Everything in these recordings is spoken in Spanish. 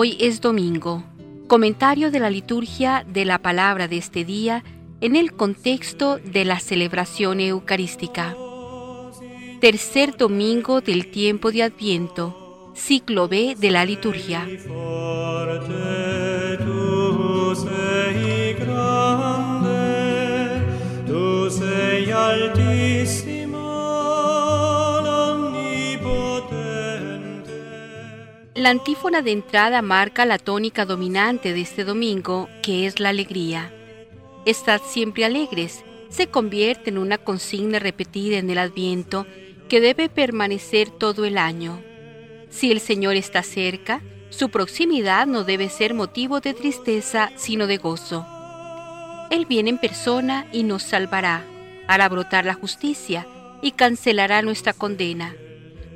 Hoy es domingo. Comentario de la liturgia de la palabra de este día en el contexto de la celebración eucarística. Tercer domingo del tiempo de Adviento, ciclo B de la liturgia. La antífona de entrada marca la tónica dominante de este domingo, que es la alegría. Estad siempre alegres se convierte en una consigna repetida en el Adviento que debe permanecer todo el año. Si el Señor está cerca, su proximidad no debe ser motivo de tristeza, sino de gozo. Él viene en persona y nos salvará, hará brotar la justicia y cancelará nuestra condena.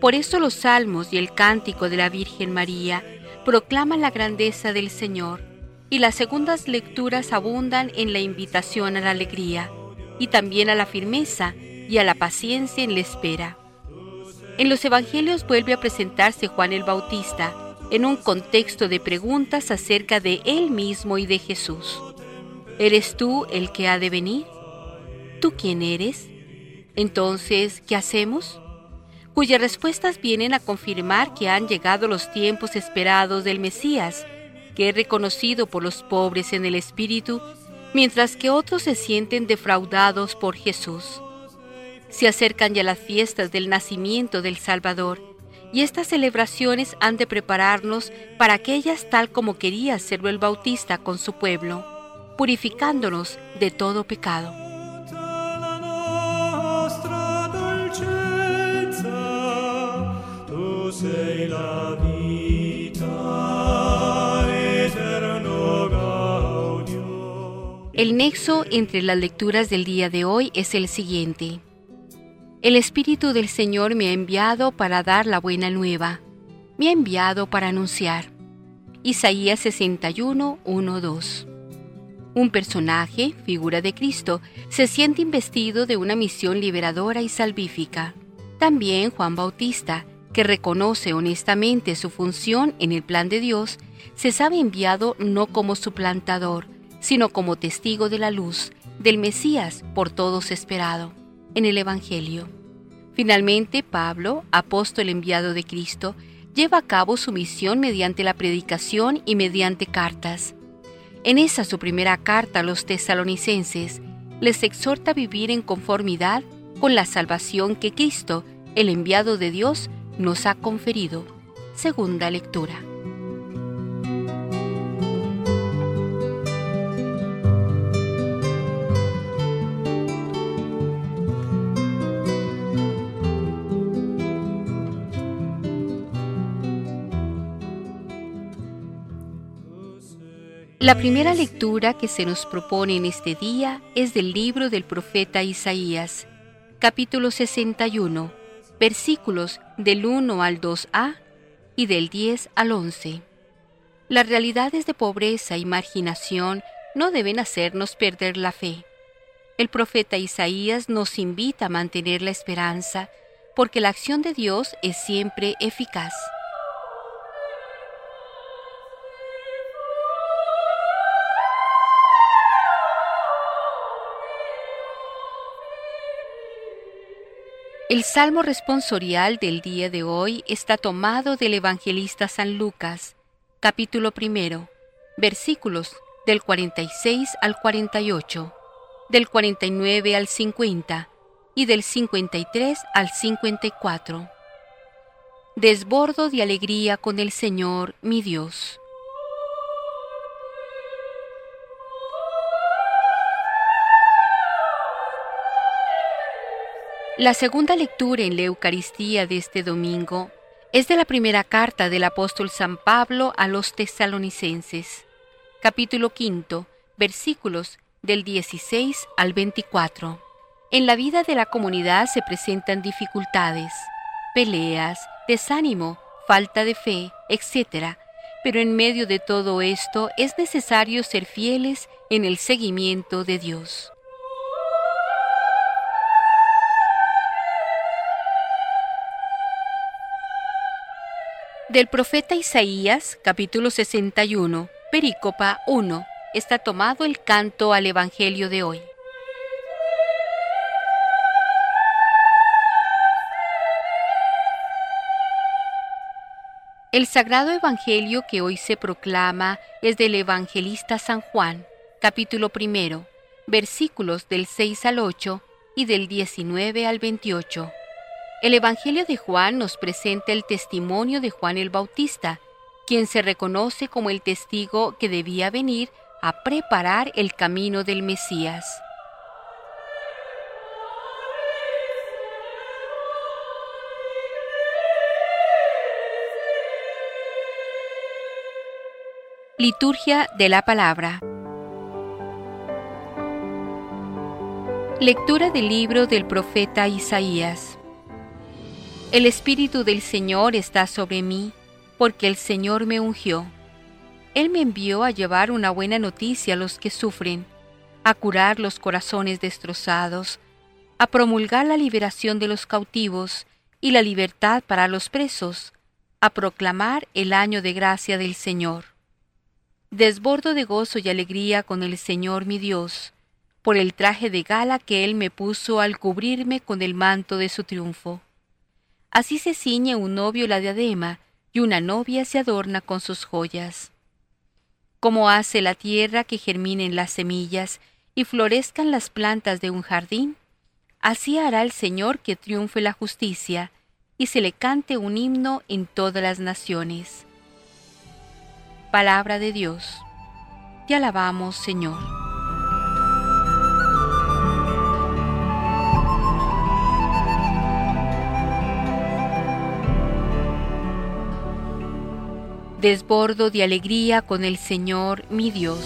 Por eso los salmos y el cántico de la Virgen María proclaman la grandeza del Señor, y las segundas lecturas abundan en la invitación a la alegría, y también a la firmeza y a la paciencia en la espera. En los Evangelios vuelve a presentarse Juan el Bautista en un contexto de preguntas acerca de él mismo y de Jesús. ¿Eres tú el que ha de venir? ¿Tú quién eres? Entonces, ¿qué hacemos? Cuyas respuestas vienen a confirmar que han llegado los tiempos esperados del Mesías, que es reconocido por los pobres en el Espíritu, mientras que otros se sienten defraudados por Jesús. Se acercan ya las fiestas del nacimiento del Salvador, y estas celebraciones han de prepararnos para aquellas tal como quería hacerlo el Bautista con su pueblo, purificándonos de todo pecado. El nexo entre las lecturas del día de hoy es el siguiente. El Espíritu del Señor me ha enviado para dar la buena nueva. Me ha enviado para anunciar. Isaías 61, 1, 2. Un personaje, figura de Cristo, se siente investido de una misión liberadora y salvífica. También Juan Bautista, que reconoce honestamente su función en el plan de Dios, se sabe enviado no como suplantador, sino como testigo de la luz, del Mesías por todos esperado, en el Evangelio. Finalmente, Pablo, apóstol enviado de Cristo, lleva a cabo su misión mediante la predicación y mediante cartas. En esa su primera carta a los tesalonicenses, les exhorta a vivir en conformidad con la salvación que Cristo, el enviado de Dios, nos ha conferido. Segunda lectura. La primera lectura que se nos propone en este día es del libro del profeta Isaías, capítulo 61 versículos del 1 al 2a y del 10 al 11. Las realidades de pobreza y marginación no deben hacernos perder la fe. El profeta Isaías nos invita a mantener la esperanza porque la acción de Dios es siempre eficaz. El salmo responsorial del día de hoy está tomado del evangelista San Lucas, capítulo primero, versículos del 46 al 48, del 49 al 50 y del 53 al 54. Desbordo de alegría con el Señor mi Dios. La segunda lectura en la Eucaristía de este domingo es de la primera carta del apóstol San Pablo a los tesalonicenses, capítulo quinto, versículos del 16 al 24. En la vida de la comunidad se presentan dificultades, peleas, desánimo, falta de fe, etc. Pero en medio de todo esto es necesario ser fieles en el seguimiento de Dios. Del profeta Isaías, capítulo 61, perícopa 1, está tomado el canto al Evangelio de hoy. El sagrado Evangelio que hoy se proclama es del evangelista San Juan, capítulo primero, versículos del 6 al 8 y del 19 al 28. El Evangelio de Juan nos presenta el testimonio de Juan el Bautista, quien se reconoce como el testigo que debía venir a preparar el camino del Mesías. Liturgia de la Palabra Lectura del libro del profeta Isaías el Espíritu del Señor está sobre mí, porque el Señor me ungió. Él me envió a llevar una buena noticia a los que sufren, a curar los corazones destrozados, a promulgar la liberación de los cautivos y la libertad para los presos, a proclamar el año de gracia del Señor. Desbordo de gozo y alegría con el Señor mi Dios, por el traje de gala que Él me puso al cubrirme con el manto de su triunfo Así se ciñe un novio la diadema, y una novia se adorna con sus joyas. Como hace la tierra que germinen las semillas y florezcan las plantas de un jardín, así hará el Señor que triunfe la justicia, y se le cante un himno en todas las naciones. Palabra de Dios. Te alabamos, Señor. Desbordo de alegría con el Señor mi Dios.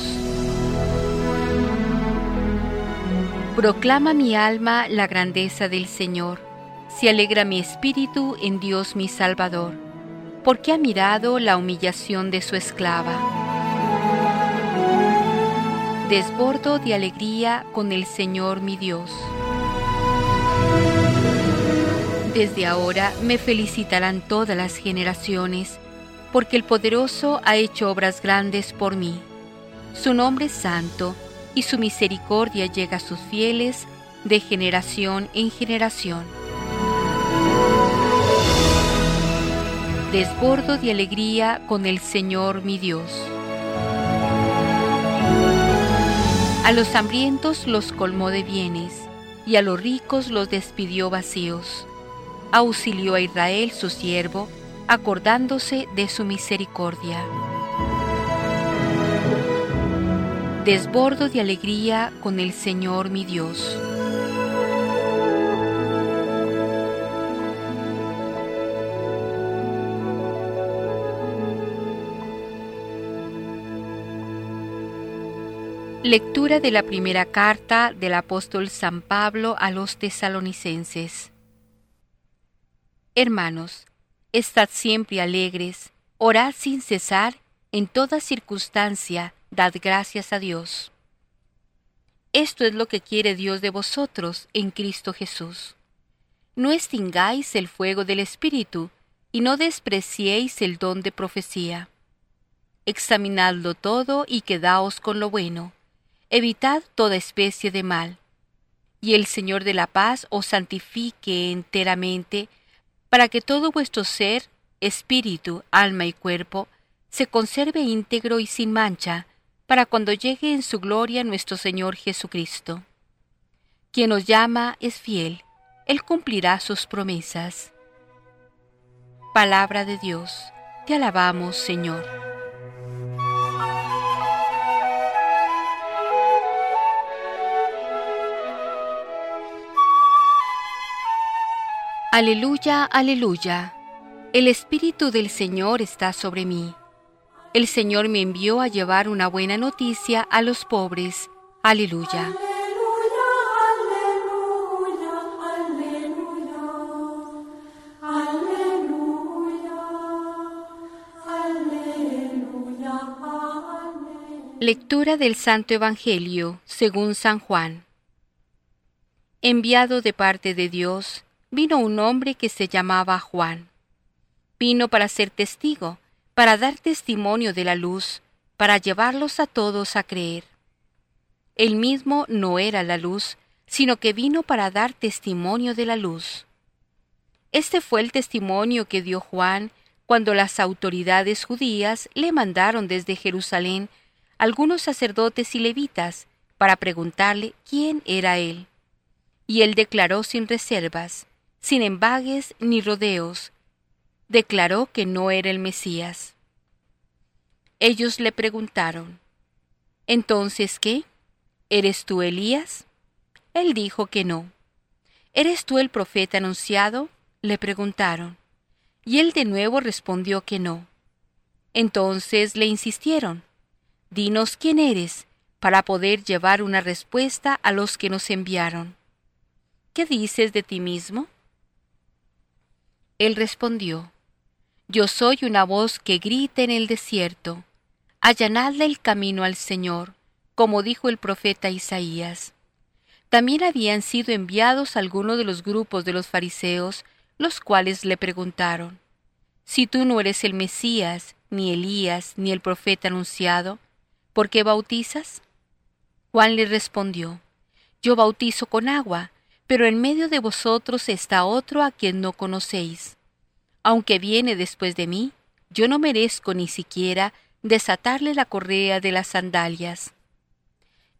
Proclama mi alma la grandeza del Señor, se alegra mi espíritu en Dios mi Salvador, porque ha mirado la humillación de su esclava. Desbordo de alegría con el Señor mi Dios. Desde ahora me felicitarán todas las generaciones, porque el poderoso ha hecho obras grandes por mí. Su nombre es santo, y su misericordia llega a sus fieles de generación en generación. Desbordo de alegría con el Señor mi Dios. A los hambrientos los colmó de bienes, y a los ricos los despidió vacíos. Auxilió a Israel su siervo, acordándose de su misericordia. Desbordo de alegría con el Señor mi Dios. Lectura de la primera carta del apóstol San Pablo a los tesalonicenses. Hermanos, Estad siempre alegres, orad sin cesar, en toda circunstancia, dad gracias a Dios. Esto es lo que quiere Dios de vosotros en Cristo Jesús. No extingáis el fuego del Espíritu, y no despreciéis el don de profecía. Examinadlo todo y quedaos con lo bueno. Evitad toda especie de mal. Y el Señor de la paz os santifique enteramente, para que todo vuestro ser, espíritu, alma y cuerpo, se conserve íntegro y sin mancha, para cuando llegue en su gloria nuestro Señor Jesucristo. Quien os llama es fiel, Él cumplirá sus promesas. Palabra de Dios, te alabamos Señor. Aleluya, aleluya. El Espíritu del Señor está sobre mí. El Señor me envió a llevar una buena noticia a los pobres. Aleluya. Lectura del Santo Evangelio según San Juan. Enviado de parte de Dios, vino un hombre que se llamaba Juan. Vino para ser testigo, para dar testimonio de la luz, para llevarlos a todos a creer. Él mismo no era la luz, sino que vino para dar testimonio de la luz. Este fue el testimonio que dio Juan cuando las autoridades judías le mandaron desde Jerusalén algunos sacerdotes y levitas para preguntarle quién era él. Y él declaró sin reservas, sin embagues ni rodeos, declaró que no era el Mesías. Ellos le preguntaron, ¿Entonces qué? ¿Eres tú Elías? Él dijo que no. ¿Eres tú el profeta anunciado? le preguntaron. Y él de nuevo respondió que no. Entonces le insistieron, Dinos quién eres, para poder llevar una respuesta a los que nos enviaron. ¿Qué dices de ti mismo? Él respondió, Yo soy una voz que grita en el desierto, allanadle el camino al Señor, como dijo el profeta Isaías. También habían sido enviados algunos de los grupos de los fariseos, los cuales le preguntaron, Si tú no eres el Mesías, ni Elías, ni el profeta anunciado, ¿por qué bautizas? Juan le respondió, Yo bautizo con agua, pero en medio de vosotros está otro a quien no conocéis. Aunque viene después de mí, yo no merezco ni siquiera desatarle la correa de las sandalias.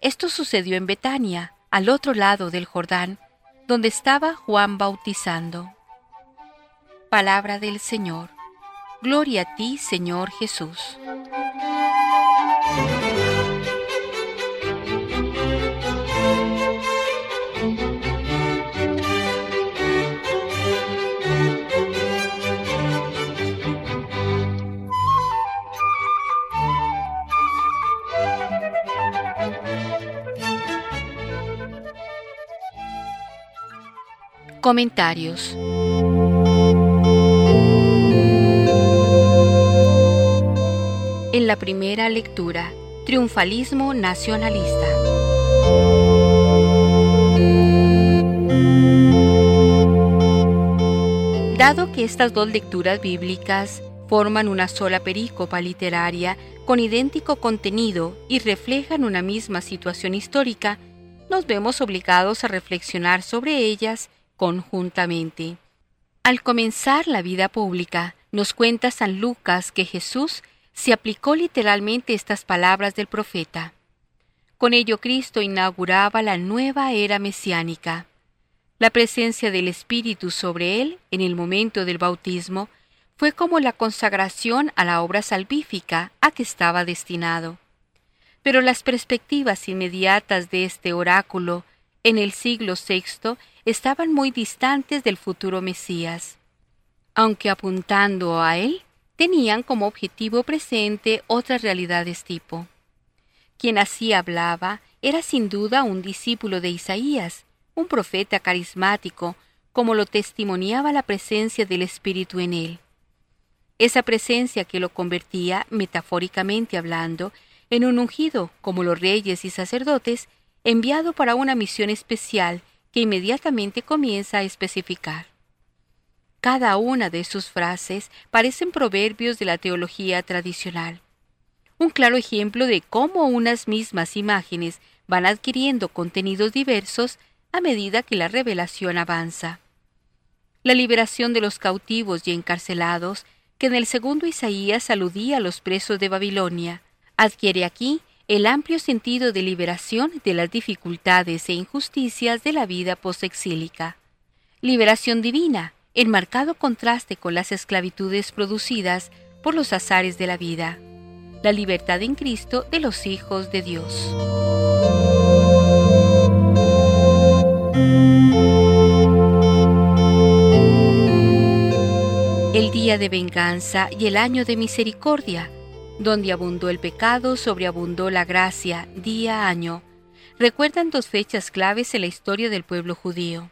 Esto sucedió en Betania, al otro lado del Jordán, donde estaba Juan bautizando. Palabra del Señor. Gloria a ti, Señor Jesús. Comentarios En la primera lectura, Triunfalismo Nacionalista. Dado que estas dos lecturas bíblicas forman una sola perícopa literaria con idéntico contenido y reflejan una misma situación histórica, nos vemos obligados a reflexionar sobre ellas conjuntamente. Al comenzar la vida pública, nos cuenta San Lucas que Jesús se aplicó literalmente estas palabras del profeta. Con ello Cristo inauguraba la nueva era mesiánica. La presencia del Espíritu sobre él en el momento del bautismo fue como la consagración a la obra salvífica a que estaba destinado. Pero las perspectivas inmediatas de este oráculo en el siglo VI estaban muy distantes del futuro Mesías, aunque apuntando a él, tenían como objetivo presente otras realidades tipo. Quien así hablaba era sin duda un discípulo de Isaías, un profeta carismático, como lo testimoniaba la presencia del Espíritu en él. Esa presencia que lo convertía, metafóricamente hablando, en un ungido, como los reyes y sacerdotes, enviado para una misión especial que inmediatamente comienza a especificar. Cada una de sus frases parecen proverbios de la teología tradicional. Un claro ejemplo de cómo unas mismas imágenes van adquiriendo contenidos diversos a medida que la revelación avanza. La liberación de los cautivos y encarcelados, que en el segundo Isaías aludía a los presos de Babilonia, adquiere aquí el amplio sentido de liberación de las dificultades e injusticias de la vida posexílica. Liberación divina, en marcado contraste con las esclavitudes producidas por los azares de la vida. La libertad en Cristo de los hijos de Dios. El día de venganza y el año de misericordia donde abundó el pecado, sobreabundó la gracia, día a año. Recuerdan dos fechas claves en la historia del pueblo judío.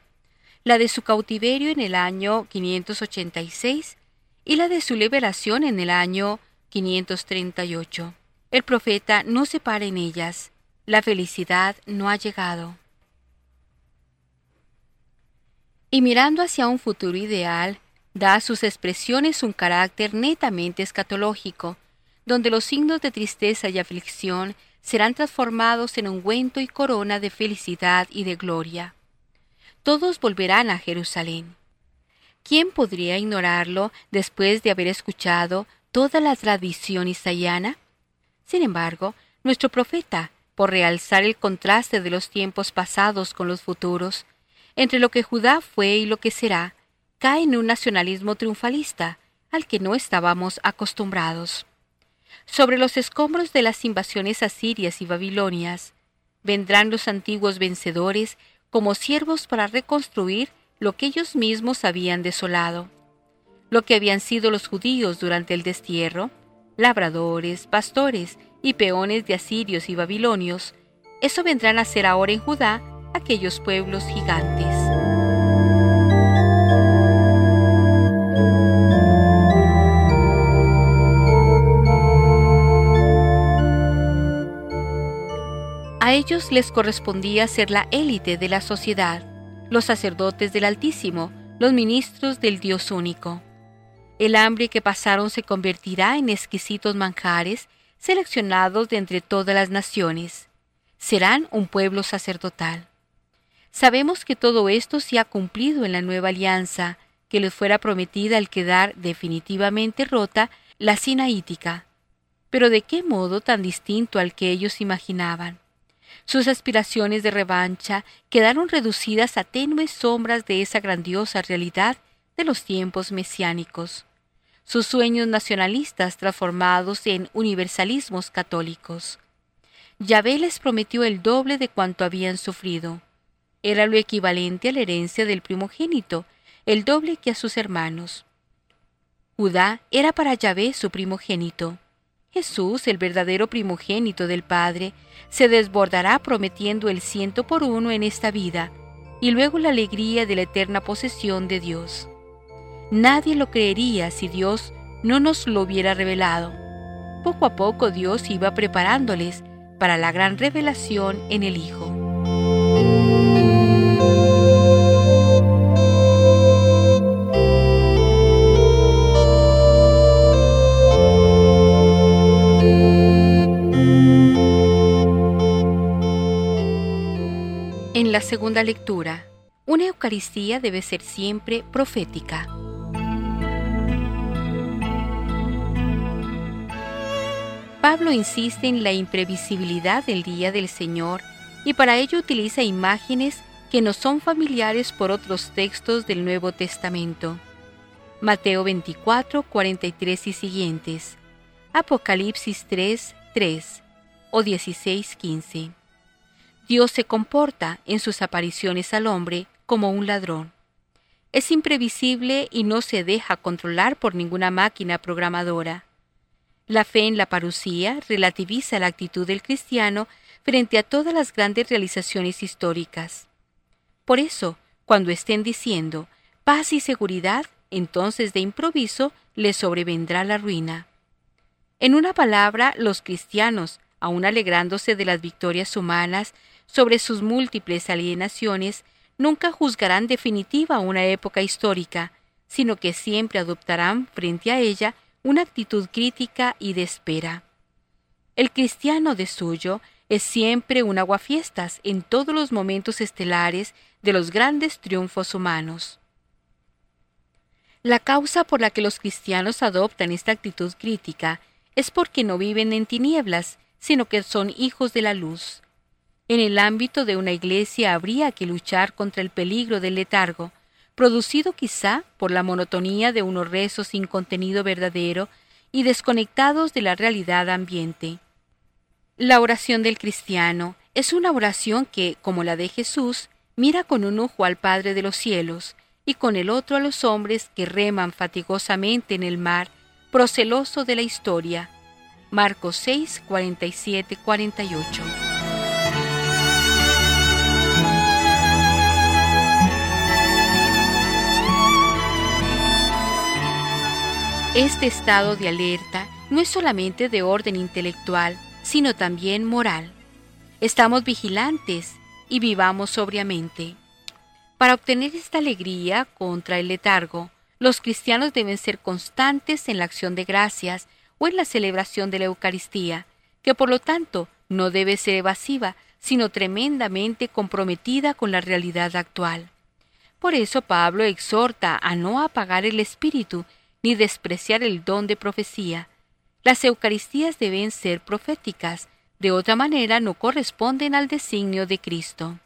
La de su cautiverio en el año 586 y la de su liberación en el año 538. El profeta no se para en ellas. La felicidad no ha llegado. Y mirando hacia un futuro ideal, da a sus expresiones un carácter netamente escatológico, donde los signos de tristeza y aflicción serán transformados en ungüento y corona de felicidad y de gloria. Todos volverán a Jerusalén. ¿Quién podría ignorarlo después de haber escuchado toda la tradición isayana? Sin embargo, nuestro profeta, por realzar el contraste de los tiempos pasados con los futuros, entre lo que Judá fue y lo que será, cae en un nacionalismo triunfalista al que no estábamos acostumbrados. Sobre los escombros de las invasiones asirias y babilonias, vendrán los antiguos vencedores como siervos para reconstruir lo que ellos mismos habían desolado. Lo que habían sido los judíos durante el destierro, labradores, pastores y peones de asirios y babilonios, eso vendrán a ser ahora en Judá aquellos pueblos gigantes. Ellos les correspondía ser la élite de la sociedad, los sacerdotes del Altísimo, los ministros del Dios único. El hambre que pasaron se convertirá en exquisitos manjares seleccionados de entre todas las naciones. Serán un pueblo sacerdotal. Sabemos que todo esto se ha cumplido en la nueva alianza que les fuera prometida al quedar definitivamente rota la sinaítica. Pero de qué modo tan distinto al que ellos imaginaban. Sus aspiraciones de revancha quedaron reducidas a tenues sombras de esa grandiosa realidad de los tiempos mesiánicos. Sus sueños nacionalistas transformados en universalismos católicos. Yahvé les prometió el doble de cuanto habían sufrido. Era lo equivalente a la herencia del primogénito, el doble que a sus hermanos. Judá era para Yahvé su primogénito. Jesús, el verdadero primogénito del Padre, se desbordará prometiendo el ciento por uno en esta vida y luego la alegría de la eterna posesión de Dios. Nadie lo creería si Dios no nos lo hubiera revelado. Poco a poco Dios iba preparándoles para la gran revelación en el Hijo. La segunda lectura, una Eucaristía debe ser siempre profética. Pablo insiste en la imprevisibilidad del día del Señor y para ello utiliza imágenes que no son familiares por otros textos del Nuevo Testamento. Mateo 24, 43 y siguientes. Apocalipsis 3, 3 o 16, 15. Dios se comporta en sus apariciones al hombre como un ladrón. Es imprevisible y no se deja controlar por ninguna máquina programadora. La fe en la parucía relativiza la actitud del cristiano frente a todas las grandes realizaciones históricas. Por eso, cuando estén diciendo paz y seguridad, entonces de improviso les sobrevendrá la ruina. En una palabra, los cristianos, aun alegrándose de las victorias humanas, sobre sus múltiples alienaciones, nunca juzgarán definitiva una época histórica, sino que siempre adoptarán frente a ella una actitud crítica y de espera. El cristiano de suyo es siempre un aguafiestas en todos los momentos estelares de los grandes triunfos humanos. La causa por la que los cristianos adoptan esta actitud crítica es porque no viven en tinieblas, sino que son hijos de la luz. En el ámbito de una iglesia habría que luchar contra el peligro del letargo, producido quizá por la monotonía de unos rezos sin contenido verdadero y desconectados de la realidad ambiente. La oración del cristiano es una oración que, como la de Jesús, mira con un ojo al Padre de los cielos y con el otro a los hombres que reman fatigosamente en el mar, proceloso de la historia. Marcos 6, 47, 48. Este estado de alerta no es solamente de orden intelectual, sino también moral. Estamos vigilantes y vivamos sobriamente. Para obtener esta alegría contra el letargo, Los cristianos deben ser constantes en la acción de gracias o en la celebración de la Eucaristía, que por lo tanto no debe ser evasiva, sino tremendamente comprometida con la realidad actual. Por eso Pablo exhorta a no apagar el espíritu ni despreciar el don de profecía. Las Eucaristías deben ser proféticas, de otra manera no corresponden al designio de Cristo.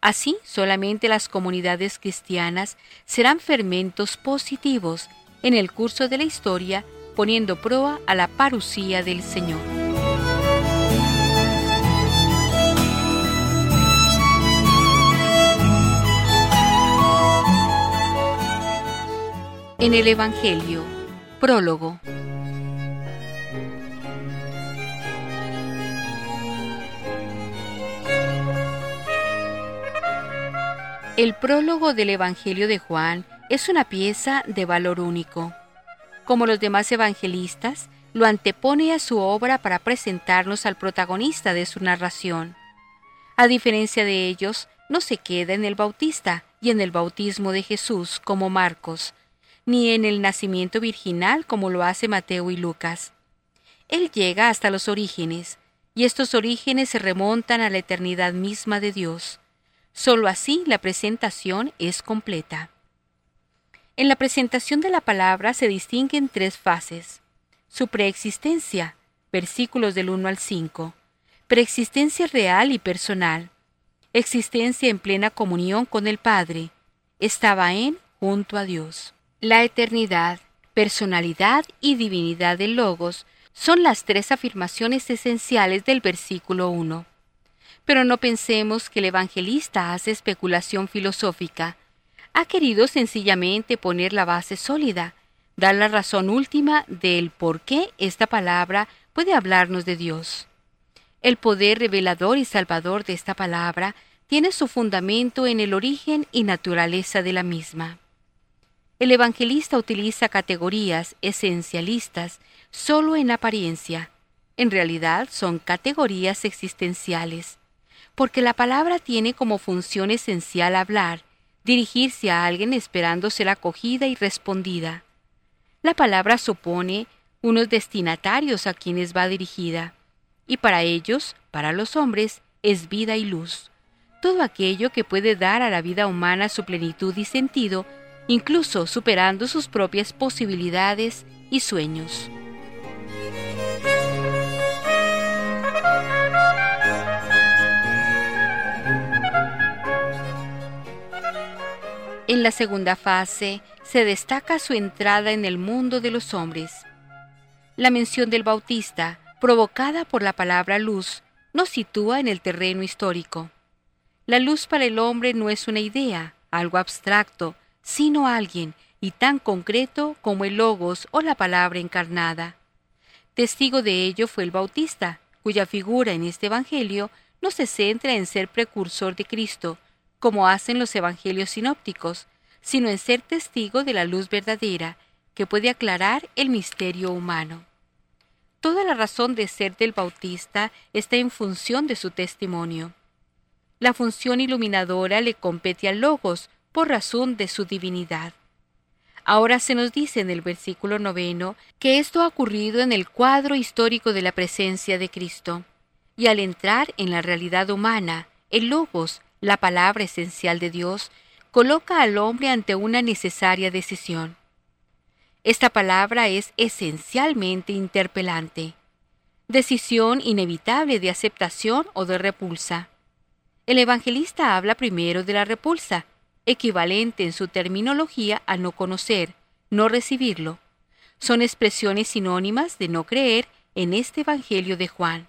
Así, solamente las comunidades cristianas serán fermentos positivos en el curso de la historia, poniendo proa a la parucía del Señor. En el Evangelio, prólogo. El prólogo del Evangelio de Juan es una pieza de valor único. Como los demás evangelistas, lo antepone a su obra para presentarnos al protagonista de su narración. A diferencia de ellos, no se queda en el Bautista y en el bautismo de Jesús como Marcos, ni en el nacimiento virginal como lo hace Mateo y Lucas. Él llega hasta los orígenes, y estos orígenes se remontan a la eternidad misma de Dios. Solo así la presentación es completa. En la presentación de la palabra se distinguen tres fases. Su preexistencia, versículos del 1 al 5, preexistencia real y personal, existencia en plena comunión con el Padre, estaba en junto a Dios. La eternidad, personalidad y divinidad del Logos son las tres afirmaciones esenciales del versículo 1. Pero no pensemos que el evangelista hace especulación filosófica. Ha querido sencillamente poner la base sólida, dar la razón última del por qué esta palabra puede hablarnos de Dios. El poder revelador y salvador de esta palabra tiene su fundamento en el origen y naturaleza de la misma. El evangelista utiliza categorías esencialistas solo en apariencia. En realidad son categorías existenciales, porque la palabra tiene como función esencial hablar, dirigirse a alguien esperando ser acogida y respondida. La palabra supone unos destinatarios a quienes va dirigida, y para ellos, para los hombres, es vida y luz. Todo aquello que puede dar a la vida humana su plenitud y sentido incluso superando sus propias posibilidades y sueños. En la segunda fase se destaca su entrada en el mundo de los hombres. La mención del Bautista, provocada por la palabra luz, nos sitúa en el terreno histórico. La luz para el hombre no es una idea, algo abstracto, sino alguien y tan concreto como el logos o la palabra encarnada. Testigo de ello fue el Bautista, cuya figura en este Evangelio no se centra en ser precursor de Cristo, como hacen los Evangelios sinópticos, sino en ser testigo de la luz verdadera, que puede aclarar el misterio humano. Toda la razón de ser del Bautista está en función de su testimonio. La función iluminadora le compete al Logos, por razón de su divinidad. Ahora se nos dice en el versículo noveno que esto ha ocurrido en el cuadro histórico de la presencia de Cristo, y al entrar en la realidad humana, el Logos, la palabra esencial de Dios, coloca al hombre ante una necesaria decisión. Esta palabra es esencialmente interpelante, decisión inevitable de aceptación o de repulsa. El evangelista habla primero de la repulsa, equivalente en su terminología a no conocer, no recibirlo. Son expresiones sinónimas de no creer en este Evangelio de Juan.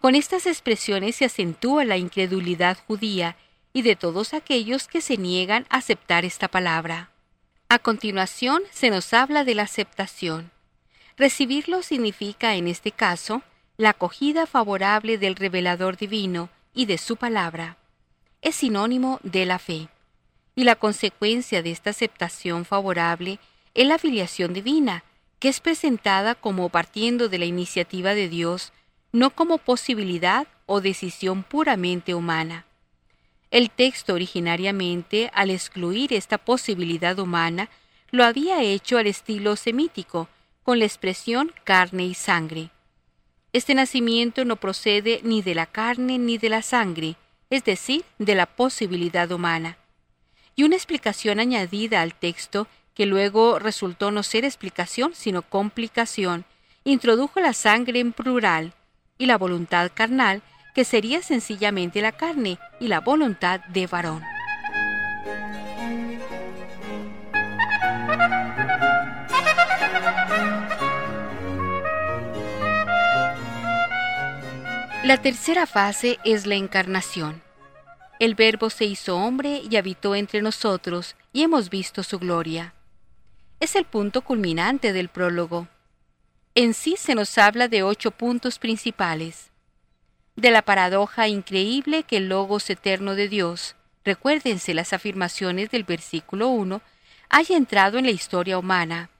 Con estas expresiones se acentúa la incredulidad judía y de todos aquellos que se niegan a aceptar esta palabra. A continuación se nos habla de la aceptación. Recibirlo significa, en este caso, la acogida favorable del revelador divino y de su palabra. Es sinónimo de la fe y la consecuencia de esta aceptación favorable es la filiación divina, que es presentada como partiendo de la iniciativa de Dios, no como posibilidad o decisión puramente humana. El texto originariamente, al excluir esta posibilidad humana, lo había hecho al estilo semítico, con la expresión carne y sangre. Este nacimiento no procede ni de la carne ni de la sangre, es decir, de la posibilidad humana. Y una explicación añadida al texto, que luego resultó no ser explicación sino complicación, introdujo la sangre en plural y la voluntad carnal, que sería sencillamente la carne y la voluntad de varón. La tercera fase es la encarnación. El Verbo se hizo hombre y habitó entre nosotros, y hemos visto su gloria. Es el punto culminante del prólogo. En sí se nos habla de ocho puntos principales. De la paradoja increíble que el Logos eterno de Dios, recuérdense las afirmaciones del versículo 1, haya entrado en la historia humana.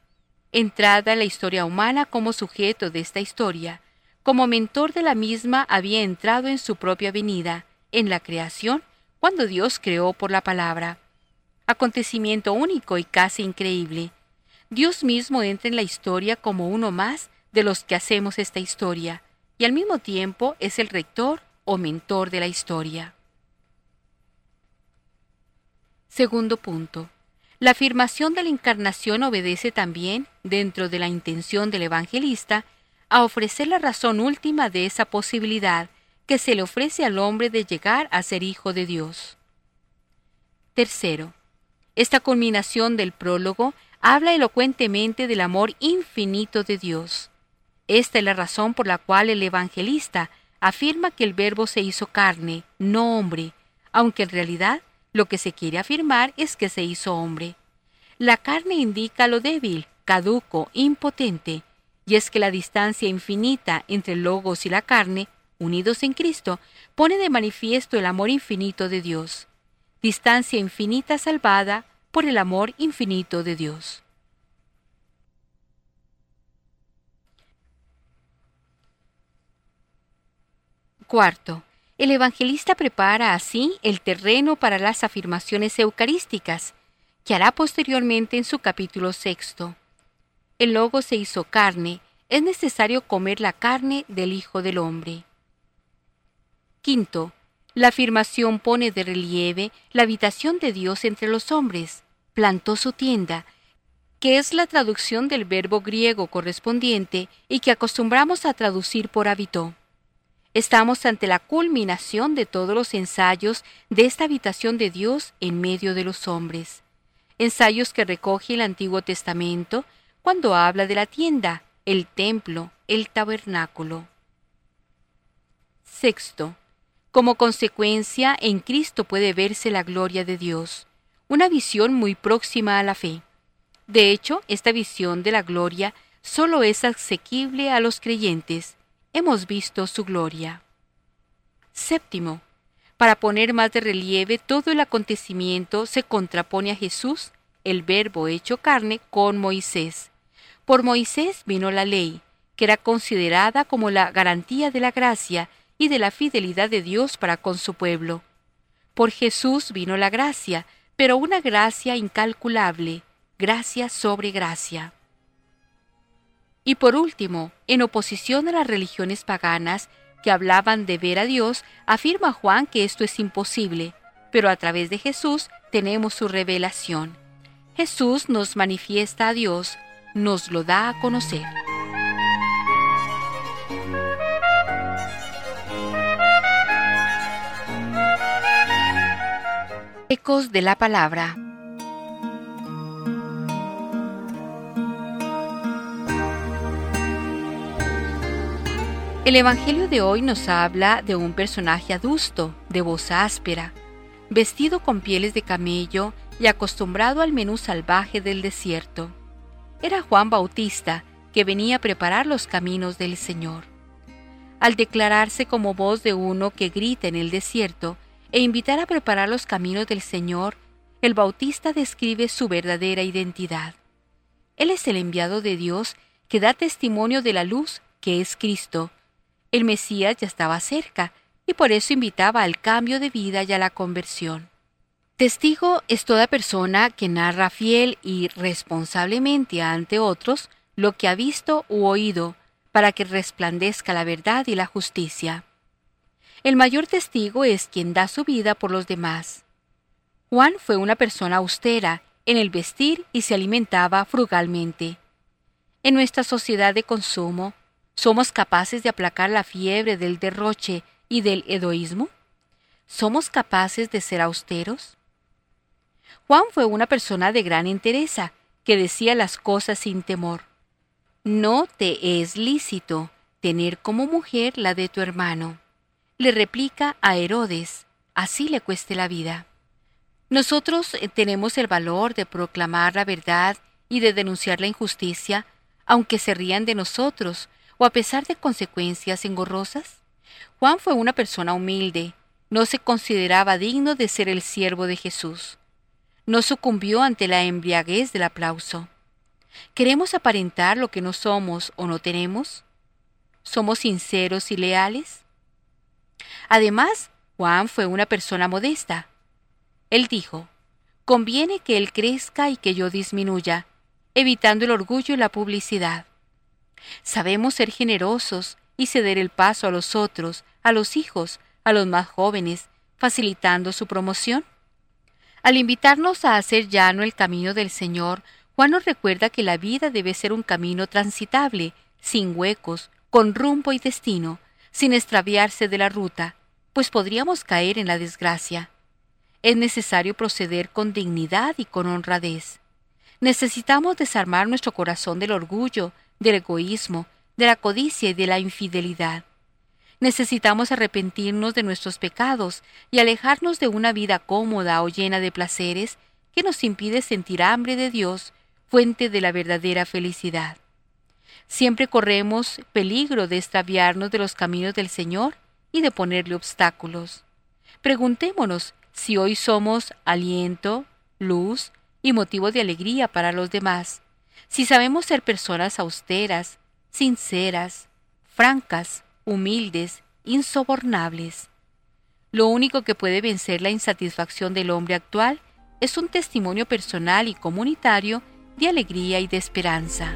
Entrada en la historia humana como sujeto de esta historia, como mentor de la misma había entrado en su propia venida, en la creación, cuando Dios creó por la palabra. Acontecimiento único y casi increíble. Dios mismo entra en la historia como uno más de los que hacemos esta historia, y al mismo tiempo es el rector o mentor de la historia. Segundo punto. La afirmación de la encarnación obedece también, dentro de la intención del evangelista, a ofrecer la razón última de esa posibilidad que se le ofrece al hombre de llegar a ser hijo de Dios. Tercero, esta culminación del prólogo habla elocuentemente del amor infinito de Dios. Esta es la razón por la cual el evangelista afirma que el verbo se hizo carne, no hombre, aunque en realidad lo que se quiere afirmar es que se hizo hombre. La carne indica lo débil, caduco, impotente, y es que la distancia infinita entre el logos y la carne, unidos en Cristo, pone de manifiesto el amor infinito de Dios. Distancia infinita salvada por el amor infinito de Dios. Cuarto, el evangelista prepara así el terreno para las afirmaciones eucarísticas, que hará posteriormente en su capítulo sexto el logo se hizo carne, es necesario comer la carne del Hijo del Hombre. Quinto, la afirmación pone de relieve la habitación de Dios entre los hombres, plantó su tienda, que es la traducción del verbo griego correspondiente y que acostumbramos a traducir por habitó. Estamos ante la culminación de todos los ensayos de esta habitación de Dios en medio de los hombres. Ensayos que recoge el Antiguo Testamento cuando habla de la tienda, el templo, el tabernáculo. Sexto, como consecuencia, en Cristo puede verse la gloria de Dios, una visión muy próxima a la fe. De hecho, esta visión de la gloria solo es asequible a los creyentes. Hemos visto su gloria. Séptimo, para poner más de relieve todo el acontecimiento se contrapone a Jesús, el Verbo hecho carne, con Moisés, por Moisés vino la ley, que era considerada como la garantía de la gracia y de la fidelidad de Dios para con su pueblo. Por Jesús vino la gracia, pero una gracia incalculable, gracia sobre gracia. Y por último, en oposición a las religiones paganas que hablaban de ver a Dios, afirma Juan que esto es imposible, pero a través de Jesús tenemos su revelación. Jesús nos manifiesta a Dios nos lo da a conocer. De la Palabra. El Evangelio de hoy nos habla de un personaje adusto, de voz áspera, vestido con pieles de camello y acostumbrado al menú salvaje del desierto era Juan Bautista, que venía a preparar los caminos del Señor. Al declararse como voz de uno que grita en el desierto e invitar a preparar los caminos del Señor, el Bautista describe su verdadera identidad. Él es el enviado de Dios que da testimonio de la luz que es Cristo. El Mesías ya estaba cerca y por eso invitaba al cambio de vida y a la conversión. Testigo es toda persona que narra fiel y responsablemente ante otros lo que ha visto u oído, para que resplandezca la verdad y la justicia. El mayor testigo es quien da su vida por los demás. Juan fue una persona austera en el vestir y se alimentaba frugalmente. En nuestra sociedad de consumo, ¿somos capaces de aplacar la fiebre del derroche y del egoísmo? ¿Somos capaces de ser austeros? Juan fue una persona de gran entereza, que decía las cosas sin temor. No te es lícito tener como mujer la de tu hermano. Le replica a Herodes, así le cueste la vida. Nosotros eh, tenemos el valor de proclamar la verdad y de denunciar la injusticia, aunque se rían de nosotros o a pesar de consecuencias engorrosas. Juan fue una persona humilde, no se consideraba digno de ser el siervo de Jesús. No sucumbió ante la embriaguez del aplauso. ¿Queremos aparentar lo que no somos o no tenemos? ¿Somos sinceros y leales? Además, Juan fue una persona modesta. Él dijo, conviene que él crezca y que yo disminuya, evitando el orgullo y la publicidad. Sabemos ser generosos y ceder el paso a los otros, a los hijos, a los más jóvenes, facilitando su promoción. Al invitarnos a hacer llano el camino del Señor, Juan nos recuerda que la vida debe ser un camino transitable, sin huecos, con rumbo y destino, sin extraviarse de la ruta, pues podríamos caer en la desgracia. Es necesario proceder con dignidad y con honradez. Necesitamos desarmar nuestro corazón del orgullo, del egoísmo, de la codicia y de la infidelidad. Necesitamos arrepentirnos de nuestros pecados y alejarnos de una vida cómoda o llena de placeres que nos impide sentir hambre de Dios, fuente de la verdadera felicidad. Siempre corremos peligro de extraviarnos de los caminos del Señor y de ponerle obstáculos. Preguntémonos si hoy somos aliento, luz y motivo de alegría para los demás, si sabemos ser personas austeras, sinceras, francas, humildes, insobornables. Lo único que puede vencer la insatisfacción del hombre actual es un testimonio personal y comunitario de alegría y de esperanza.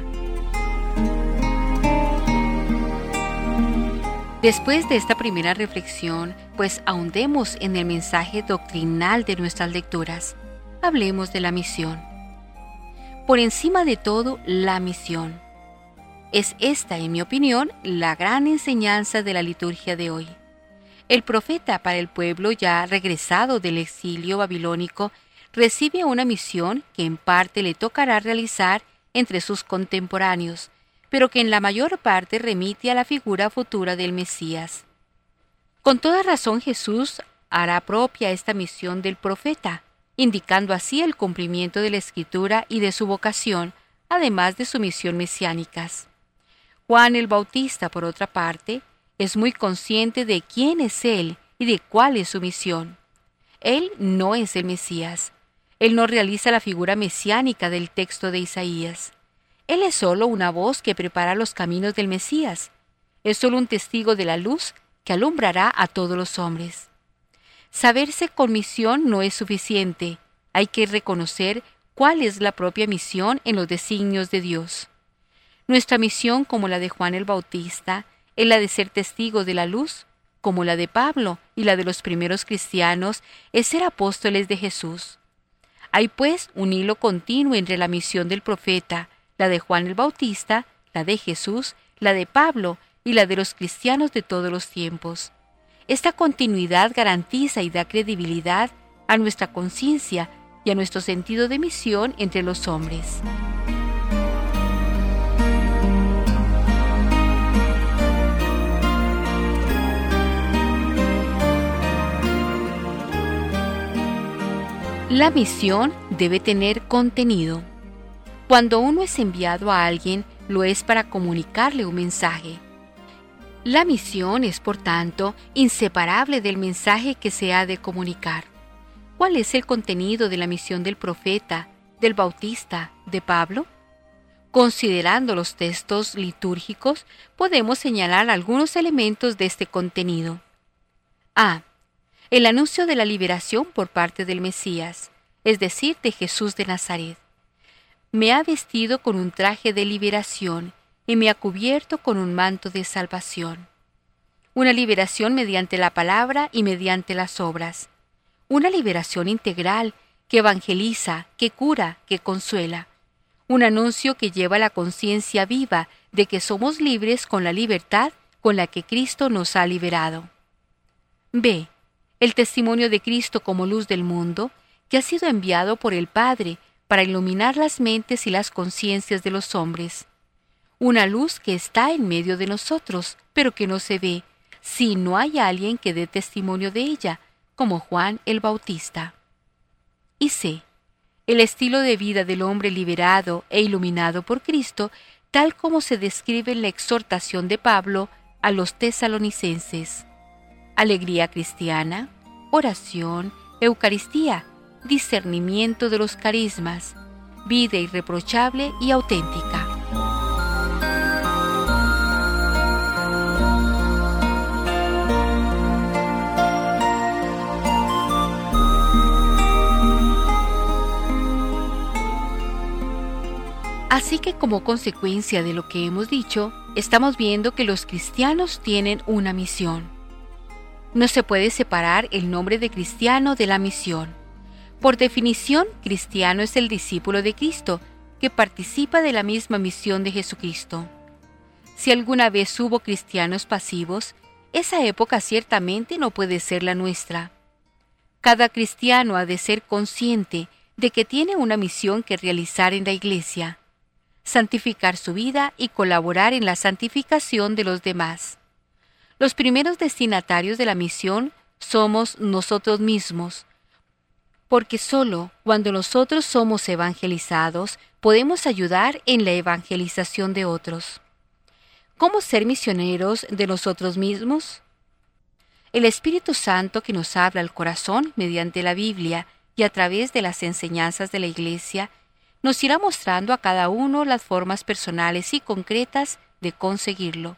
Después de esta primera reflexión, pues ahondemos en el mensaje doctrinal de nuestras lecturas. Hablemos de la misión. Por encima de todo, la misión. Es esta, en mi opinión, la gran enseñanza de la liturgia de hoy. El profeta para el pueblo ya regresado del exilio babilónico recibe una misión que en parte le tocará realizar entre sus contemporáneos, pero que en la mayor parte remite a la figura futura del Mesías. Con toda razón Jesús hará propia esta misión del profeta, indicando así el cumplimiento de la escritura y de su vocación, además de su misión mesiánicas. Juan el Bautista, por otra parte, es muy consciente de quién es Él y de cuál es su misión. Él no es el Mesías. Él no realiza la figura mesiánica del texto de Isaías. Él es solo una voz que prepara los caminos del Mesías. Es solo un testigo de la luz que alumbrará a todos los hombres. Saberse con misión no es suficiente. Hay que reconocer cuál es la propia misión en los designios de Dios. Nuestra misión, como la de Juan el Bautista, es la de ser testigo de la luz, como la de Pablo y la de los primeros cristianos, es ser apóstoles de Jesús. Hay pues un hilo continuo entre la misión del profeta, la de Juan el Bautista, la de Jesús, la de Pablo y la de los cristianos de todos los tiempos. Esta continuidad garantiza y da credibilidad a nuestra conciencia y a nuestro sentido de misión entre los hombres. La misión debe tener contenido. Cuando uno es enviado a alguien, lo es para comunicarle un mensaje. La misión es, por tanto, inseparable del mensaje que se ha de comunicar. ¿Cuál es el contenido de la misión del profeta, del bautista, de Pablo? Considerando los textos litúrgicos, podemos señalar algunos elementos de este contenido. A. el anuncio de la liberación por parte del Mesías, es decir, de Jesús de Nazaret. Me ha vestido con un traje de liberación y me ha cubierto con un manto de salvación. Una liberación mediante la palabra y mediante las obras. Una liberación integral que evangeliza, que cura, que consuela. Un anuncio que lleva la conciencia viva de que somos libres con la libertad con la que Cristo nos ha liberado. B. El testimonio de Cristo como luz del mundo, que ha sido enviado por el Padre para iluminar las mentes y las conciencias de los hombres. Una luz que está en medio de nosotros, pero que no se ve, si no hay alguien que dé testimonio de ella, como Juan el Bautista. Y C. El estilo de vida del hombre liberado e iluminado por Cristo, tal como se describe en la exhortación de Pablo a los tesalonicenses. Alegría cristiana, oración, Eucaristía, discernimiento de los carismas, vida irreprochable y auténtica. Así que como consecuencia de lo que hemos dicho, estamos viendo que los cristianos tienen una misión. No se puede separar el nombre de cristiano de la misión. Por definición, cristiano es el discípulo de Cristo, que participa de la misma misión de Jesucristo. Si alguna vez hubo cristianos pasivos, esa época ciertamente no puede ser la nuestra. Cada cristiano ha de ser consciente de que tiene una misión que realizar en la Iglesia santificar su vida y colaborar en la santificación de los demás. Los primeros destinatarios de la misión somos nosotros mismos, porque solo cuando nosotros somos evangelizados podemos ayudar en la evangelización de otros. ¿Cómo ser misioneros de nosotros mismos? El Espíritu Santo que nos habla al corazón mediante la Biblia y a través de las enseñanzas de la Iglesia nos irá mostrando a cada uno las formas personales y concretas de conseguirlo.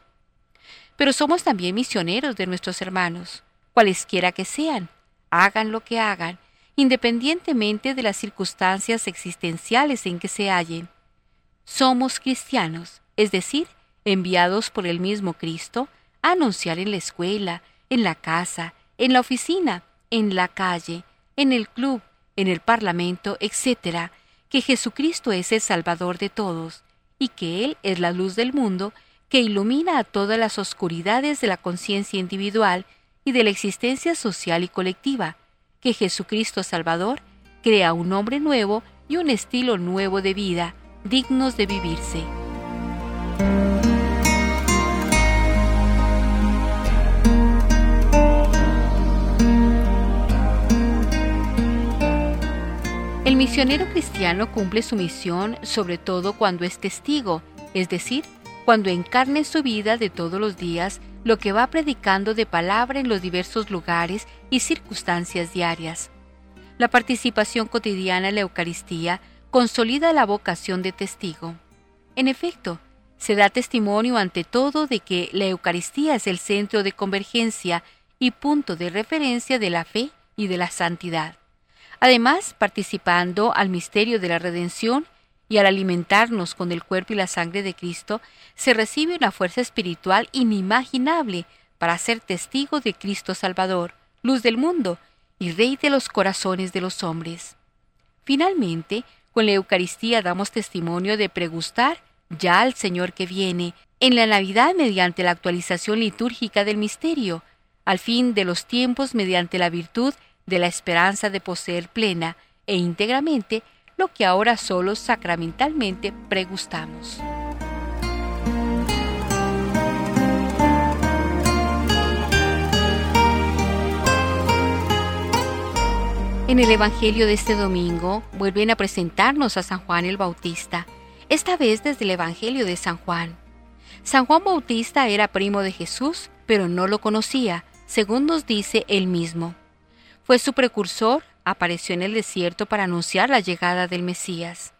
Pero somos también misioneros de nuestros hermanos, cualesquiera que sean, hagan lo que hagan, independientemente de las circunstancias existenciales en que se hallen. Somos cristianos, es decir, enviados por el mismo Cristo a anunciar en la escuela, en la casa, en la oficina, en la calle, en el club, en el parlamento, etc., que Jesucristo es el Salvador de todos y que Él es la luz del mundo que ilumina a todas las oscuridades de la conciencia individual y de la existencia social y colectiva, que Jesucristo Salvador crea un hombre nuevo y un estilo nuevo de vida, dignos de vivirse. El misionero cristiano cumple su misión sobre todo cuando es testigo, es decir, cuando encarna en su vida de todos los días lo que va predicando de palabra en los diversos lugares y circunstancias diarias. La participación cotidiana en la Eucaristía consolida la vocación de testigo. En efecto, se da testimonio ante todo de que la Eucaristía es el centro de convergencia y punto de referencia de la fe y de la santidad. Además, participando al misterio de la redención y al alimentarnos con el cuerpo y la sangre de Cristo, se recibe una fuerza espiritual inimaginable para ser testigo de Cristo Salvador, luz del mundo y Rey de los corazones de los hombres. Finalmente, con la Eucaristía damos testimonio de pregustar ya al Señor que viene, en la Navidad mediante la actualización litúrgica del misterio, al fin de los tiempos mediante la virtud de la esperanza de poseer plena e íntegramente lo que ahora solo sacramentalmente pregustamos. En el Evangelio de este domingo vuelven a presentarnos a San Juan el Bautista, esta vez desde el Evangelio de San Juan. San Juan Bautista era primo de Jesús, pero no lo conocía, según nos dice él mismo. Fue su precursor, apareció en el desierto para anunciar la llegada del Mesías.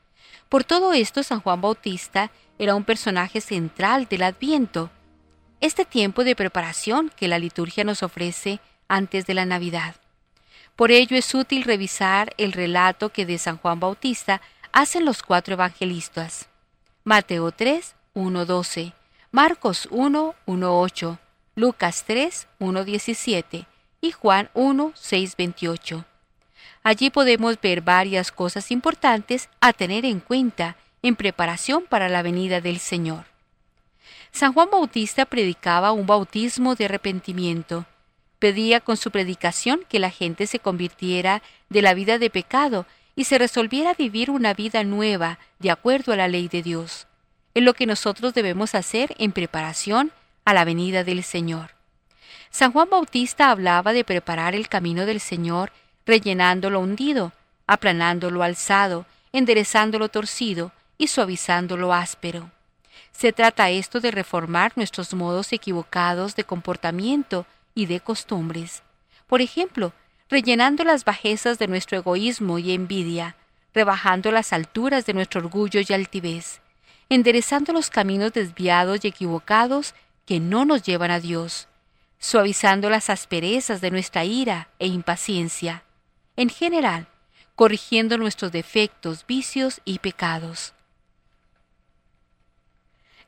Por todo esto, San Juan Bautista era un personaje central del Adviento, este tiempo de preparación que la liturgia nos ofrece antes de la Navidad. Por ello es útil revisar el relato que de San Juan Bautista hacen los cuatro evangelistas. Mateo 3, 1.12, Marcos 1, 1.8, Lucas 3, 1.17 y Juan 1, 6, 28. Allí podemos ver varias cosas importantes a tener en cuenta en preparación para la venida del Señor. San Juan Bautista predicaba un bautismo de arrepentimiento. Pedía con su predicación que la gente se convirtiera de la vida de pecado y se resolviera a vivir una vida nueva de acuerdo a la ley de Dios. Es lo que nosotros debemos hacer en preparación a la venida del Señor. San Juan Bautista hablaba de preparar el camino del Señor rellenándolo hundido, aplanándolo alzado, enderezándolo torcido y suavizándolo áspero. Se trata esto de reformar nuestros modos equivocados de comportamiento y de costumbres. Por ejemplo, rellenando las bajezas de nuestro egoísmo y envidia, rebajando las alturas de nuestro orgullo y altivez, enderezando los caminos desviados y equivocados que no nos llevan a Dios, suavizando las asperezas de nuestra ira e impaciencia, en general, corrigiendo nuestros defectos, vicios y pecados.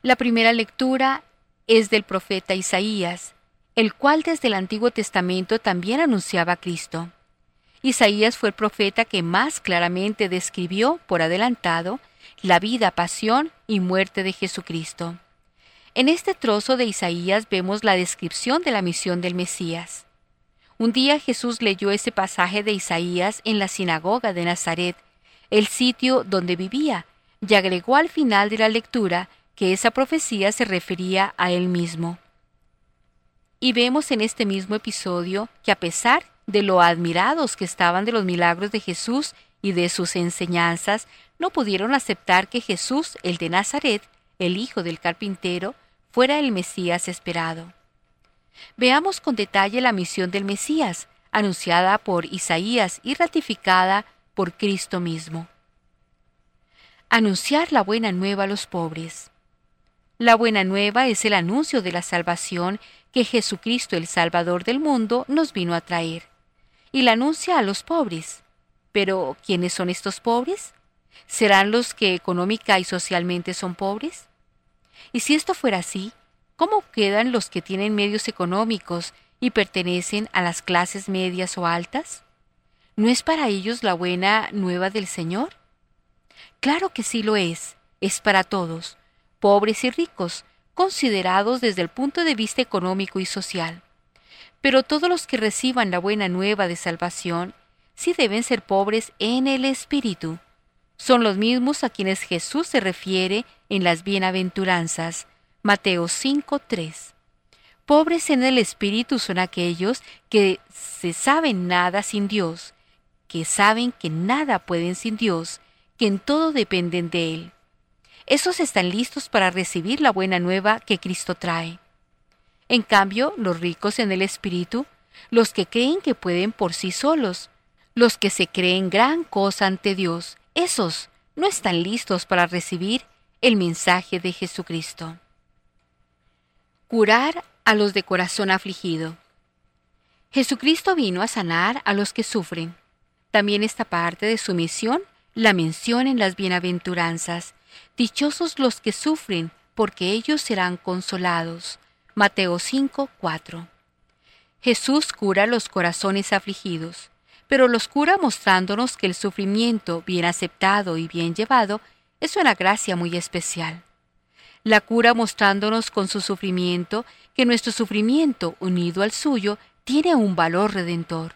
La primera lectura es del profeta Isaías, el cual desde el Antiguo Testamento también anunciaba a Cristo. Isaías fue el profeta que más claramente describió, por adelantado, la vida, pasión y muerte de Jesucristo. En este trozo de Isaías vemos la descripción de la misión del Mesías. Un día Jesús leyó ese pasaje de Isaías en la sinagoga de Nazaret, el sitio donde vivía, y agregó al final de la lectura que esa profecía se refería a él mismo. Y vemos en este mismo episodio que a pesar de lo admirados que estaban de los milagros de Jesús y de sus enseñanzas, no pudieron aceptar que Jesús, el de Nazaret, el hijo del carpintero, fuera el Mesías esperado. Veamos con detalle la misión del Mesías, anunciada por Isaías y ratificada por Cristo mismo. Anunciar la buena nueva a los pobres. La buena nueva es el anuncio de la salvación que Jesucristo el Salvador del mundo nos vino a traer. Y la anuncia a los pobres. Pero, ¿quiénes son estos pobres? ¿Serán los que económica y socialmente son pobres? Y si esto fuera así, ¿cómo quedan los que tienen medios económicos y pertenecen a las clases medias o altas? ¿No es para ellos la buena nueva del Señor? Claro que sí lo es, es para todos, pobres y ricos, considerados desde el punto de vista económico y social. Pero todos los que reciban la buena nueva de salvación sí deben ser pobres en el espíritu. Son los mismos a quienes Jesús se refiere en las bienaventuranzas. Mateo 5:3. Pobres en el espíritu son aquellos que se saben nada sin Dios, que saben que nada pueden sin Dios, que en todo dependen de Él esos están listos para recibir la buena nueva que Cristo trae. En cambio, los ricos en el Espíritu, los que creen que pueden por sí solos, los que se creen gran cosa ante Dios, esos no están listos para recibir el mensaje de Jesucristo. Curar a los de corazón afligido. Jesucristo vino a sanar a los que sufren. También esta parte de su misión la menciona en las bienaventuranzas, Dichosos los que sufren, porque ellos serán consolados. Mateo 5, 4. Jesús cura los corazones afligidos, pero los cura mostrándonos que el sufrimiento, bien aceptado y bien llevado, es una gracia muy especial. La cura mostrándonos con su sufrimiento que nuestro sufrimiento, unido al suyo, tiene un valor redentor.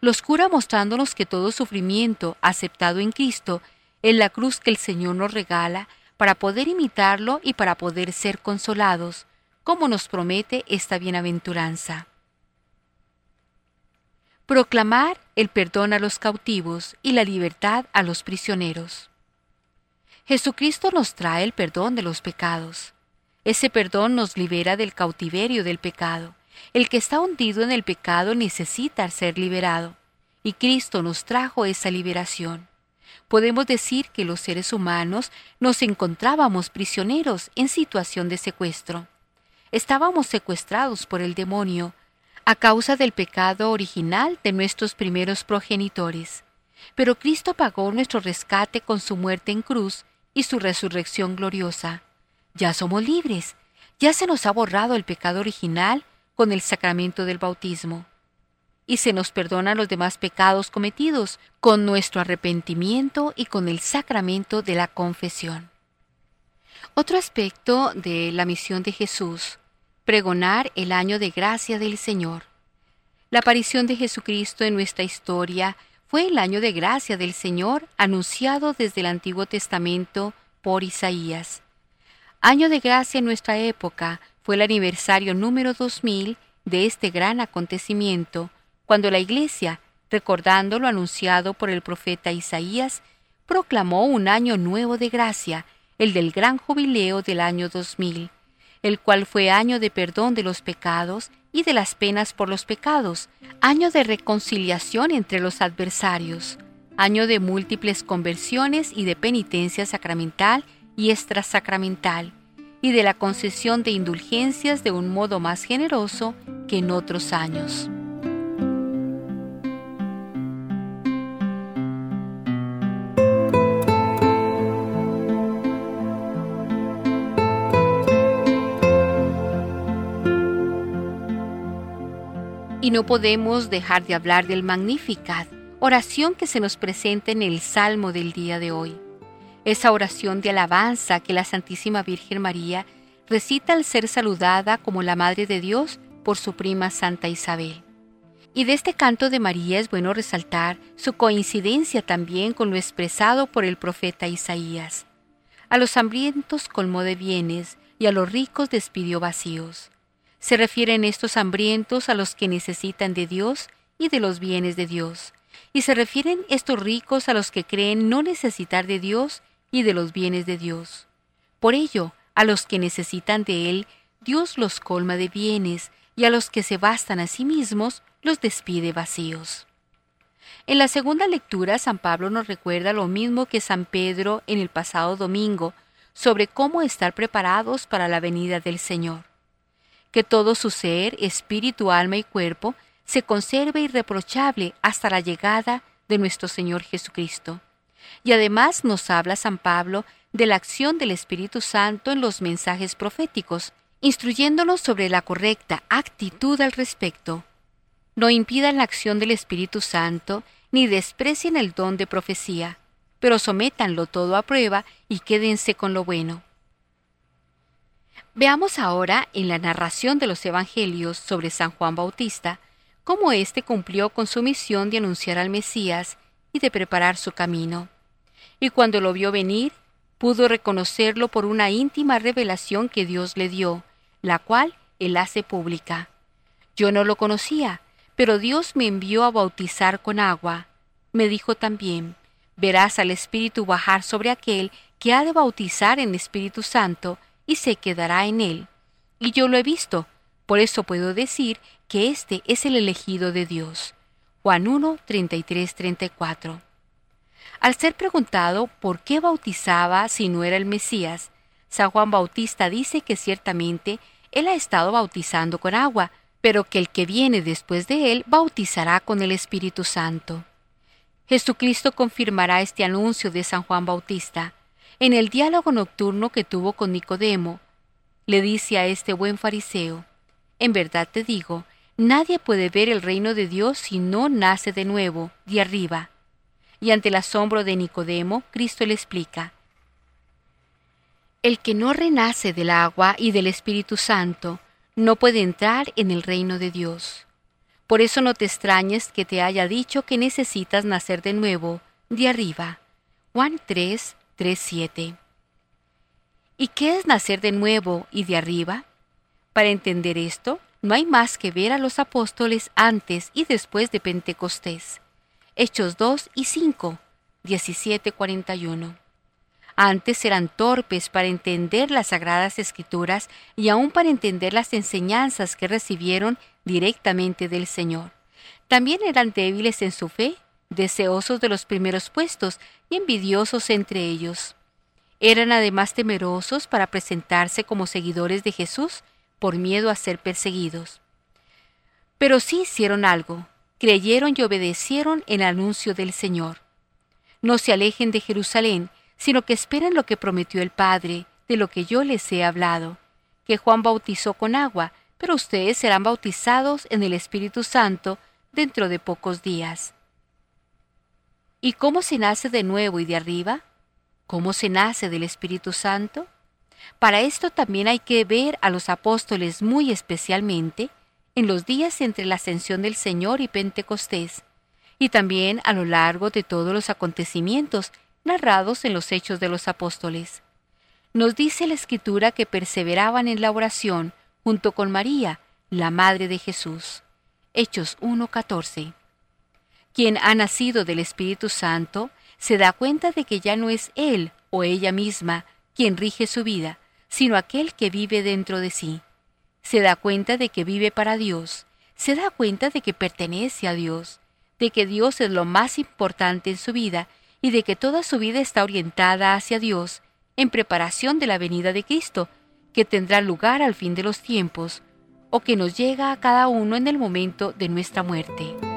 Los cura mostrándonos que todo sufrimiento aceptado en Cristo es la cruz que el Señor nos regala para poder imitarlo y para poder ser consolados, como nos promete esta bienaventuranza. Proclamar el perdón a los cautivos y la libertad a los prisioneros. Jesucristo nos trae el perdón de los pecados. Ese perdón nos libera del cautiverio del pecado. El que está hundido en el pecado necesita ser liberado, y Cristo nos trajo esa liberación podemos decir que los seres humanos nos encontrábamos prisioneros en situación de secuestro. Estábamos secuestrados por el demonio, a causa del pecado original de nuestros primeros progenitores. Pero Cristo pagó nuestro rescate con su muerte en cruz y su resurrección gloriosa. Ya somos libres, ya se nos ha borrado el pecado original con el sacramento del bautismo. Y se nos perdonan los demás pecados cometidos con nuestro arrepentimiento y con el sacramento de la confesión. Otro aspecto de la misión de Jesús, pregonar el año de gracia del Señor. La aparición de Jesucristo en nuestra historia fue el año de gracia del Señor anunciado desde el Antiguo Testamento por Isaías. Año de gracia en nuestra época fue el aniversario número 2000 de este gran acontecimiento, cuando la Iglesia, recordando lo anunciado por el profeta Isaías, proclamó un año nuevo de gracia, el del gran jubileo del año 2000, el cual fue año de perdón de los pecados y de las penas por los pecados, año de reconciliación entre los adversarios, año de múltiples conversiones y de penitencia sacramental y extrasacramental, y de la concesión de indulgencias de un modo más generoso que en otros años. Y no podemos dejar de hablar del Magnificat, oración que se nos presenta en el Salmo del día de hoy esa oración de alabanza que la Santísima Virgen María recita al ser saludada como la Madre de Dios por su prima Santa Isabel. Y de este canto de María es bueno resaltar su coincidencia también con lo expresado por el profeta Isaías. A los hambrientos colmó de bienes y a los ricos despidió vacíos. Se refieren estos hambrientos a los que necesitan de Dios y de los bienes de Dios, y se refieren estos ricos a los que creen no necesitar de Dios y de los bienes de Dios. Por ello, a los que necesitan de Él, Dios los colma de bienes, y a los que se bastan a sí mismos, los despide vacíos. En la segunda lectura, San Pablo nos recuerda lo mismo que San Pedro en el pasado domingo, sobre cómo estar preparados para la venida del Señor. Que todo su ser, espíritu, alma y cuerpo, se conserve irreprochable hasta la llegada de nuestro Señor Jesucristo. Y además nos habla San Pablo de la acción del Espíritu Santo en los mensajes proféticos, instruyéndonos sobre la correcta actitud al respecto. No impidan la acción del Espíritu Santo ni desprecien el don de profecía, pero sométanlo todo a prueba y quédense con lo bueno. Veamos ahora en la narración de los Evangelios sobre San Juan Bautista cómo éste cumplió con su misión de anunciar al Mesías y de preparar su camino y cuando lo vio venir, pudo reconocerlo por una íntima revelación que Dios le dio, la cual él hace pública. Yo no lo conocía, pero Dios me envió a bautizar con agua. Me dijo también, verás al Espíritu bajar sobre aquel que ha de bautizar en Espíritu Santo, y se quedará en él. Y yo lo he visto, por eso puedo decir que este es el elegido de Dios. Juan 1, 33, 34. Al ser preguntado por qué bautizaba si no era el Mesías, San Juan Bautista dice que ciertamente él ha estado bautizando con agua, pero que el que viene después de él bautizará con el Espíritu Santo. Jesucristo confirmará este anuncio de San Juan Bautista. En el diálogo nocturno que tuvo con Nicodemo, le dice a este buen fariseo, En verdad te digo, nadie puede ver el reino de Dios si no nace de nuevo, de arriba y ante el asombro de Nicodemo, Cristo le explica, El que no renace del agua y del Espíritu Santo no puede entrar en el reino de Dios. Por eso no te extrañes que te haya dicho que necesitas nacer de nuevo, de arriba. Juan 3, 3, 7. ¿Y qué es nacer de nuevo y de arriba? Para entender esto, no hay más que ver a los apóstoles antes y después de Pentecostés. Hechos 2 y 5, 17-41. Antes eran torpes para entender las sagradas escrituras y aún para entender las enseñanzas que recibieron directamente del Señor. También eran débiles en su fe, deseosos de los primeros puestos y envidiosos entre ellos. Eran además temerosos para presentarse como seguidores de Jesús por miedo a ser perseguidos. Pero sí hicieron algo, creyeron y obedecieron el anuncio del Señor. No se alejen de Jerusalén, sino que esperen lo que prometió el Padre, de lo que yo les he hablado, que Juan bautizó con agua, pero ustedes serán bautizados en el Espíritu Santo dentro de pocos días. ¿Y cómo se nace de nuevo y de arriba? ¿Cómo se nace del Espíritu Santo? Para esto también hay que ver a los apóstoles muy especialmente en los días entre la ascensión del Señor y Pentecostés, y también a lo largo de todos los acontecimientos narrados en los hechos de los apóstoles. Nos dice la Escritura que perseveraban en la oración junto con María, la Madre de Jesús. Hechos 1.14. Quien ha nacido del Espíritu Santo se da cuenta de que ya no es él o ella misma quien rige su vida, sino aquel que vive dentro de sí. Se da cuenta de que vive para Dios, se da cuenta de que pertenece a Dios, de que Dios es lo más importante en su vida y de que toda su vida está orientada hacia Dios en preparación de la venida de Cristo, que tendrá lugar al fin de los tiempos, o que nos llega a cada uno en el momento de nuestra muerte.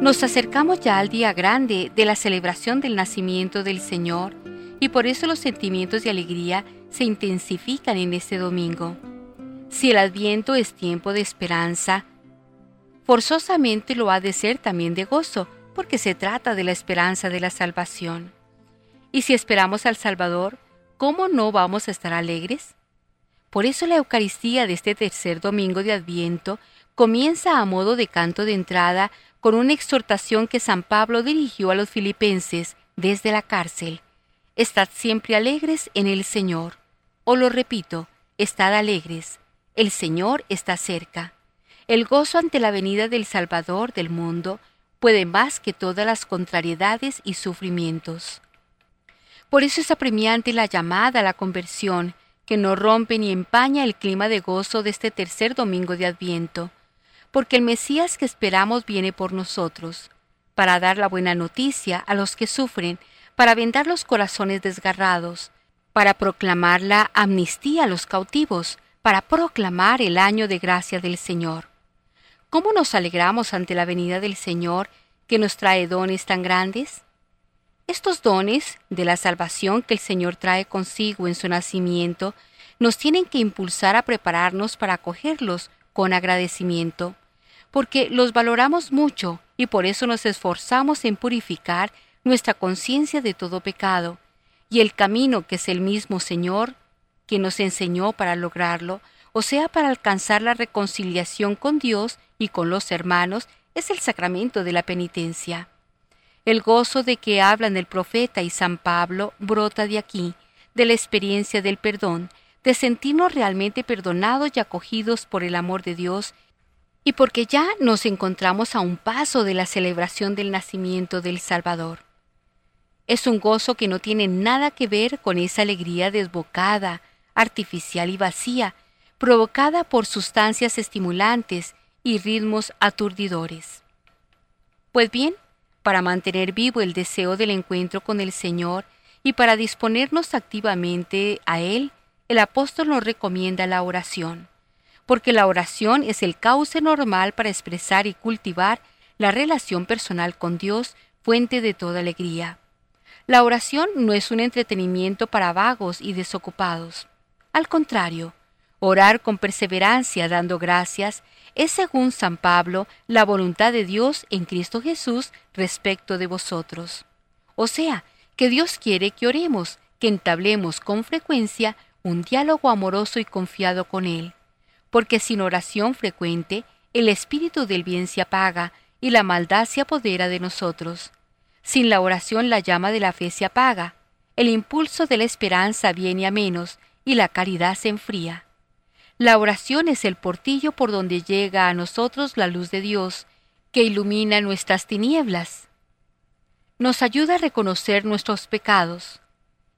Nos acercamos ya al día grande de la celebración del nacimiento del Señor y por eso los sentimientos de alegría se intensifican en este domingo. Si el adviento es tiempo de esperanza, forzosamente lo ha de ser también de gozo, porque se trata de la esperanza de la salvación. Y si esperamos al Salvador, ¿cómo no vamos a estar alegres? Por eso la Eucaristía de este tercer domingo de Adviento comienza a modo de canto de entrada con una exhortación que San Pablo dirigió a los filipenses desde la cárcel. Estad siempre alegres en el Señor. O lo repito, estad alegres. El Señor está cerca. El gozo ante la venida del Salvador del mundo puede más que todas las contrariedades y sufrimientos. Por eso es apremiante la llamada a la conversión, que no rompe ni empaña el clima de gozo de este tercer domingo de Adviento, porque el Mesías que esperamos viene por nosotros, para dar la buena noticia a los que sufren, para vendar los corazones desgarrados, para proclamar la amnistía a los cautivos, para proclamar el año de gracia del Señor. ¿Cómo nos alegramos ante la venida del Señor que nos trae dones tan grandes? Estos dones de la salvación que el Señor trae consigo en su nacimiento nos tienen que impulsar a prepararnos para acogerlos con agradecimiento, porque los valoramos mucho y por eso nos esforzamos en purificar nuestra conciencia de todo pecado, y el camino que es el mismo Señor que nos enseñó para lograrlo, o sea, para alcanzar la reconciliación con Dios y con los hermanos, es el sacramento de la penitencia. El gozo de que hablan el profeta y San Pablo brota de aquí, de la experiencia del perdón, de sentirnos realmente perdonados y acogidos por el amor de Dios, y porque ya nos encontramos a un paso de la celebración del nacimiento del Salvador. Es un gozo que no tiene nada que ver con esa alegría desbocada, artificial y vacía, provocada por sustancias estimulantes y ritmos aturdidores. Pues bien, para mantener vivo el deseo del encuentro con el Señor y para disponernos activamente a Él, el apóstol nos recomienda la oración, porque la oración es el cauce normal para expresar y cultivar la relación personal con Dios, fuente de toda alegría. La oración no es un entretenimiento para vagos y desocupados. Al contrario, orar con perseverancia dando gracias es, según San Pablo, la voluntad de Dios en Cristo Jesús respecto de vosotros. O sea, que Dios quiere que oremos, que entablemos con frecuencia un diálogo amoroso y confiado con Él, porque sin oración frecuente el espíritu del bien se apaga y la maldad se apodera de nosotros. Sin la oración la llama de la fe se apaga, el impulso de la esperanza viene a menos y la caridad se enfría. La oración es el portillo por donde llega a nosotros la luz de Dios, que ilumina nuestras tinieblas. Nos ayuda a reconocer nuestros pecados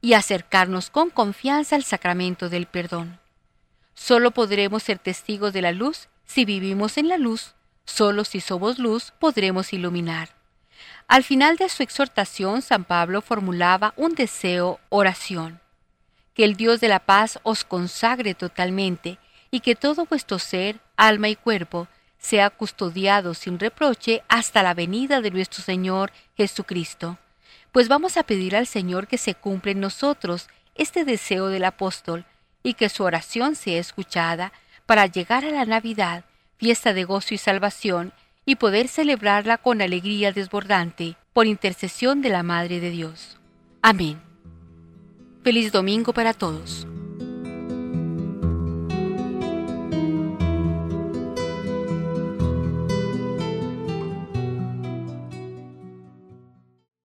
y acercarnos con confianza al sacramento del perdón. Solo podremos ser testigos de la luz si vivimos en la luz, solo si somos luz podremos iluminar. Al final de su exhortación, San Pablo formulaba un deseo oración que el Dios de la paz os consagre totalmente y que todo vuestro ser, alma y cuerpo sea custodiado sin reproche hasta la venida de nuestro Señor Jesucristo. Pues vamos a pedir al Señor que se cumpla en nosotros este deseo del apóstol y que su oración sea escuchada para llegar a la Navidad, fiesta de gozo y salvación, y poder celebrarla con alegría desbordante por intercesión de la Madre de Dios. Amén. Feliz domingo para todos.